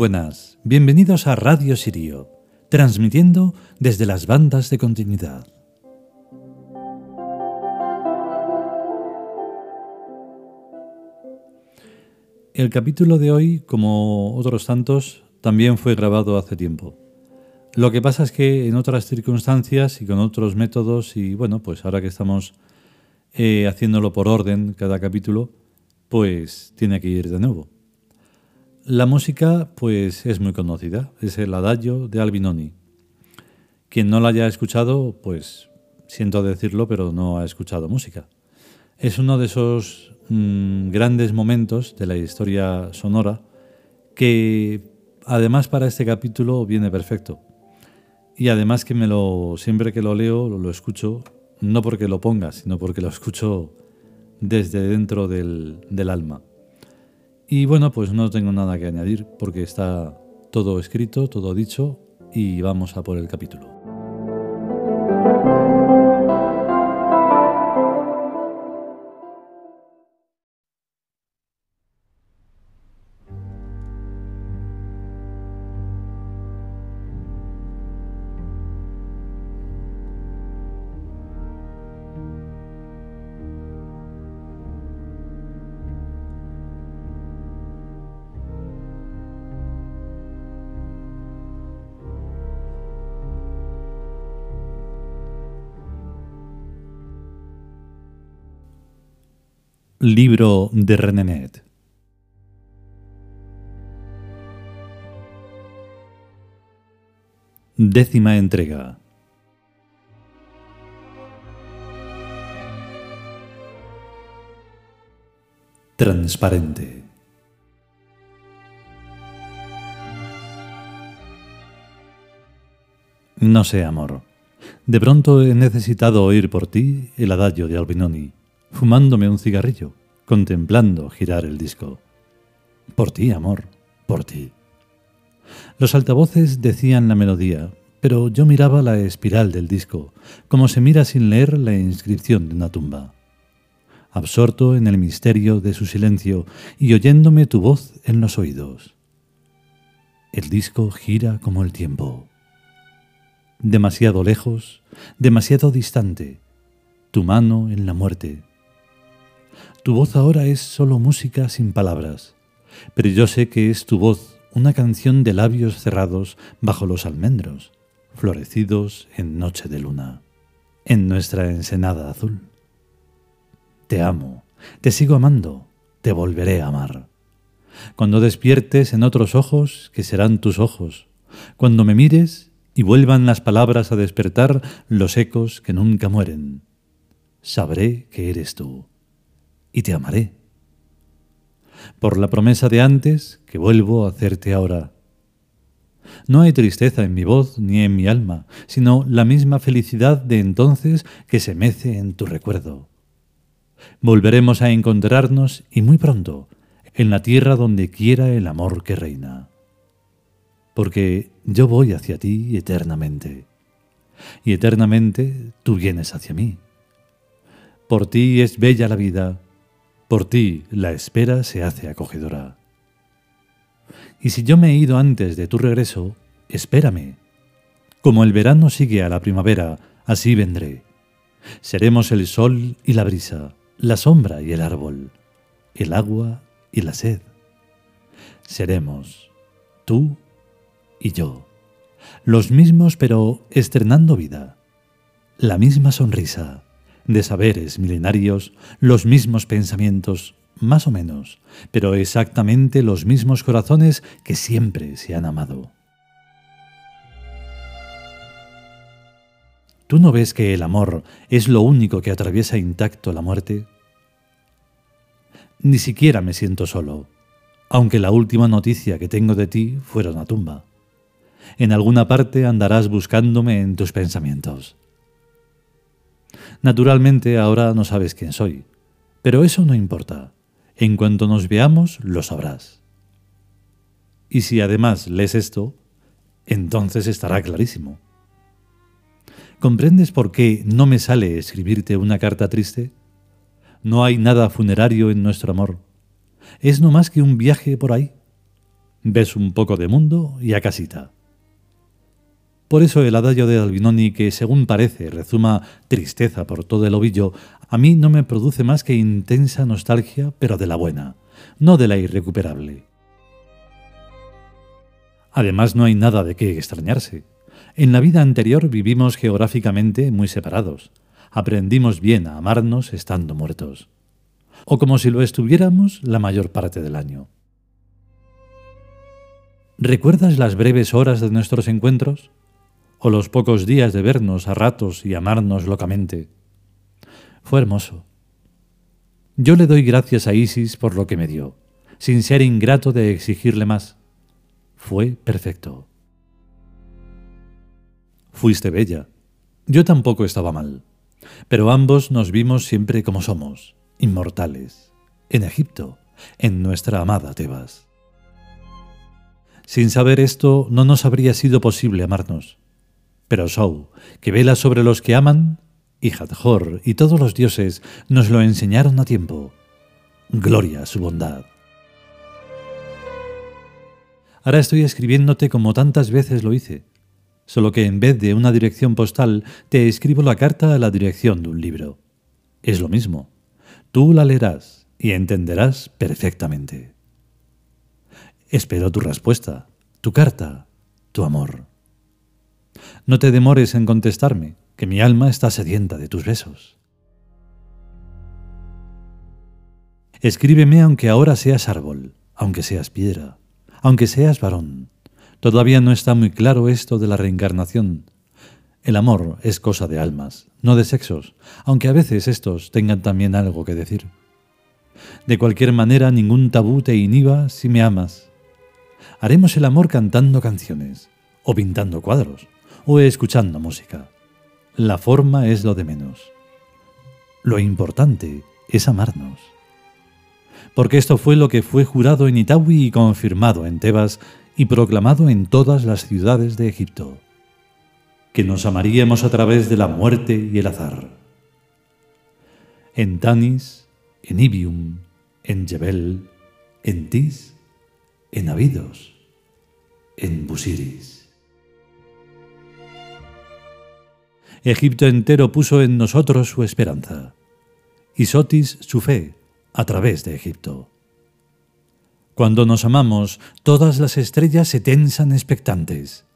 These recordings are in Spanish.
Buenas, bienvenidos a Radio Sirio, transmitiendo desde las bandas de continuidad. El capítulo de hoy, como otros tantos, también fue grabado hace tiempo. Lo que pasa es que en otras circunstancias y con otros métodos, y bueno, pues ahora que estamos eh, haciéndolo por orden cada capítulo, pues tiene que ir de nuevo. La música, pues es muy conocida, es el Adagio de Albinoni. Quien no la haya escuchado, pues siento decirlo, pero no ha escuchado música. Es uno de esos mm, grandes momentos de la historia sonora que además para este capítulo viene perfecto. Y además que me lo siempre que lo leo lo, lo escucho no porque lo ponga, sino porque lo escucho desde dentro del, del alma. Y bueno, pues no tengo nada que añadir porque está todo escrito, todo dicho y vamos a por el capítulo. Libro de Renenet. Décima entrega. Transparente. No sé, amor. De pronto he necesitado oír por ti el adagio de Albinoni fumándome un cigarrillo, contemplando girar el disco. Por ti, amor, por ti. Los altavoces decían la melodía, pero yo miraba la espiral del disco, como se mira sin leer la inscripción de una tumba. Absorto en el misterio de su silencio y oyéndome tu voz en los oídos. El disco gira como el tiempo. Demasiado lejos, demasiado distante, tu mano en la muerte, tu voz ahora es solo música sin palabras, pero yo sé que es tu voz una canción de labios cerrados bajo los almendros, florecidos en noche de luna, en nuestra ensenada azul. Te amo, te sigo amando, te volveré a amar. Cuando despiertes en otros ojos, que serán tus ojos, cuando me mires y vuelvan las palabras a despertar los ecos que nunca mueren, sabré que eres tú y te amaré. Por la promesa de antes que vuelvo a hacerte ahora. No hay tristeza en mi voz ni en mi alma, sino la misma felicidad de entonces que se mece en tu recuerdo. Volveremos a encontrarnos y muy pronto, en la tierra donde quiera el amor que reina. Porque yo voy hacia ti eternamente, y eternamente tú vienes hacia mí. Por ti es bella la vida, por ti la espera se hace acogedora. Y si yo me he ido antes de tu regreso, espérame. Como el verano sigue a la primavera, así vendré. Seremos el sol y la brisa, la sombra y el árbol, el agua y la sed. Seremos tú y yo, los mismos pero estrenando vida, la misma sonrisa, de saberes milenarios, los mismos pensamientos, más o menos, pero exactamente los mismos corazones que siempre se han amado. ¿Tú no ves que el amor es lo único que atraviesa intacto la muerte? Ni siquiera me siento solo, aunque la última noticia que tengo de ti fuera una tumba. En alguna parte andarás buscándome en tus pensamientos. Naturalmente ahora no sabes quién soy, pero eso no importa. En cuanto nos veamos, lo sabrás. Y si además lees esto, entonces estará clarísimo. ¿Comprendes por qué no me sale escribirte una carta triste? No hay nada funerario en nuestro amor. Es no más que un viaje por ahí. ves un poco de mundo y a casita. Por eso el adagio de Albinoni, que según parece rezuma tristeza por todo el ovillo, a mí no me produce más que intensa nostalgia, pero de la buena, no de la irrecuperable. Además, no hay nada de qué extrañarse. En la vida anterior vivimos geográficamente muy separados. Aprendimos bien a amarnos estando muertos. O como si lo estuviéramos la mayor parte del año. ¿Recuerdas las breves horas de nuestros encuentros? ¿O los pocos días de vernos a ratos y amarnos locamente? Fue hermoso. Yo le doy gracias a Isis por lo que me dio, sin ser ingrato de exigirle más. Fue perfecto. Fuiste bella. Yo tampoco estaba mal. Pero ambos nos vimos siempre como somos, inmortales, en Egipto, en nuestra amada Tebas. Sin saber esto, no nos habría sido posible amarnos. Pero Sou, que vela sobre los que aman, y Hathor y todos los dioses nos lo enseñaron a tiempo. Gloria a su bondad. Ahora estoy escribiéndote como tantas veces lo hice, solo que en vez de una dirección postal te escribo la carta a la dirección de un libro. Es lo mismo. Tú la leerás y entenderás perfectamente. Espero tu respuesta, tu carta, tu amor. No te demores en contestarme, que mi alma está sedienta de tus besos. Escríbeme aunque ahora seas árbol, aunque seas piedra, aunque seas varón. Todavía no está muy claro esto de la reencarnación. El amor es cosa de almas, no de sexos, aunque a veces estos tengan también algo que decir. De cualquier manera, ningún tabú te inhiba si me amas. Haremos el amor cantando canciones, o pintando cuadros, o escuchando música. La forma es lo de menos. Lo importante es amarnos porque esto fue lo que fue jurado en Itaúi y confirmado en Tebas y proclamado en todas las ciudades de Egipto, que nos amaríamos a través de la muerte y el azar. En Tanis, en Ibium, en Jebel, en Tis, en Abidos, en Busiris. Egipto entero puso en nosotros su esperanza, y Sotis su fe, a través de Egipto. Cuando nos amamos, todas las estrellas se tensan expectantes.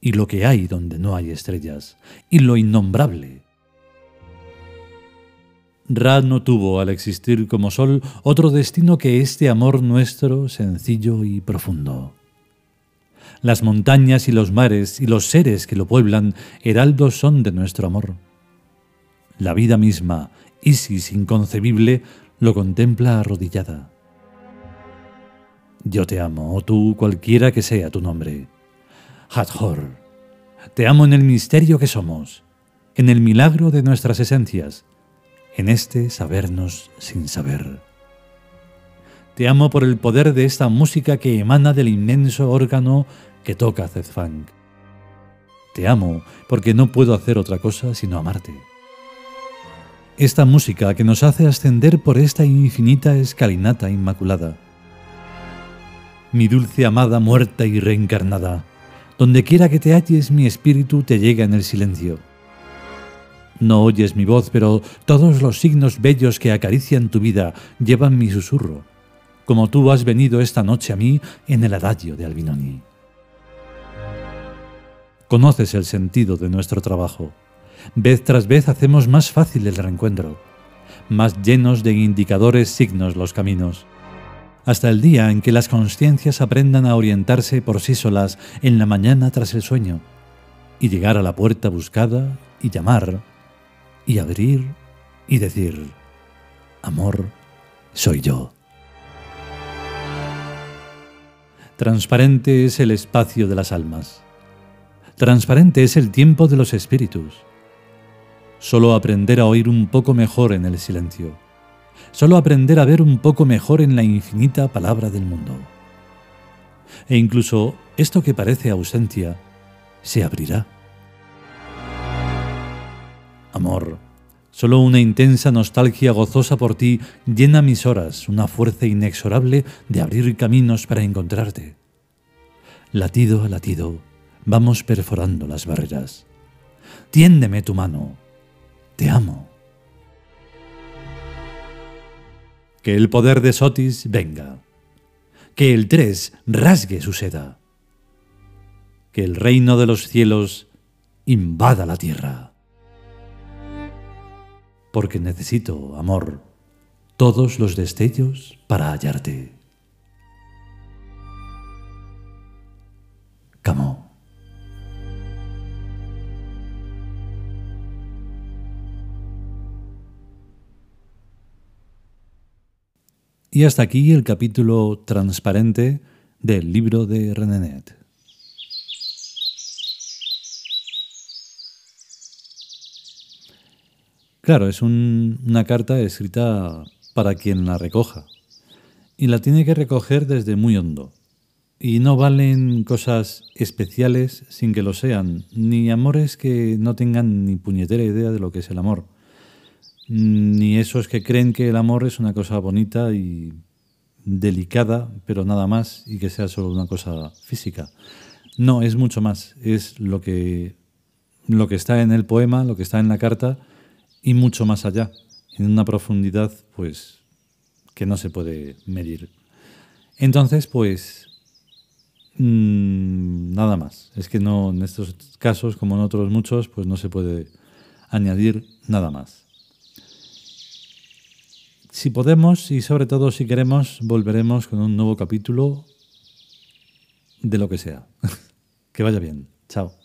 Y lo que hay donde no hay estrellas, y lo innombrable. Ra no tuvo al existir como sol otro destino que este amor nuestro sencillo y profundo. Las montañas y los mares y los seres que lo pueblan heraldos son de nuestro amor. La vida misma, Isis inconcebible, lo contempla arrodillada. Yo te amo, o tú cualquiera que sea tu nombre. Hathor, te amo en el misterio que somos, en el milagro de nuestras esencias, en este sabernos sin saber. Te amo por el poder de esta música que emana del inmenso órgano que toca Zedfang. Te amo porque no puedo hacer otra cosa sino amarte esta música que nos hace ascender por esta infinita escalinata inmaculada. Mi dulce amada muerta y reencarnada, donde quiera que te halles mi espíritu te llega en el silencio. No oyes mi voz, pero todos los signos bellos que acarician tu vida llevan mi susurro, como tú has venido esta noche a mí en el adagio de Albinoni. Conoces el sentido de nuestro trabajo Vez tras vez hacemos más fácil el reencuentro, más llenos de indicadores signos los caminos, hasta el día en que las conciencias aprendan a orientarse por sí solas en la mañana tras el sueño, y llegar a la puerta buscada y llamar, y abrir y decir, amor, soy yo. Transparente es el espacio de las almas. Transparente es el tiempo de los espíritus solo aprender a oír un poco mejor en el silencio, solo aprender a ver un poco mejor en la infinita palabra del mundo. E incluso esto que parece ausencia se abrirá. Amor, Solo una intensa nostalgia gozosa por ti llena mis horas, una fuerza inexorable de abrir caminos para encontrarte. Latido a latido, vamos perforando las barreras. Tiéndeme tu mano. Te amo. Que el poder de Sotis venga. Que el tres rasgue su seda. Que el reino de los cielos invada la tierra. Porque necesito, amor, todos los destellos para hallarte. Camo. Y hasta aquí el capítulo transparente del libro de Renenet. Claro, es una carta escrita para quien la recoja. Y la tiene que recoger desde muy hondo. Y no valen cosas especiales sin que lo sean, ni amores que no tengan ni puñetera idea de lo que es el amor ni esos que creen que el amor es una cosa bonita y delicada, pero nada más, y que sea solo una cosa física. No, es mucho más. Es lo que, lo que está en el poema, lo que está en la carta, y mucho más allá, en una profundidad, pues, que no se puede medir. Entonces, pues, mm, nada más. Es que no, en estos casos, como en otros muchos, pues no se puede añadir nada más. Si podemos y sobre todo si queremos, volveremos con un nuevo capítulo de lo que sea. que vaya bien. Chao.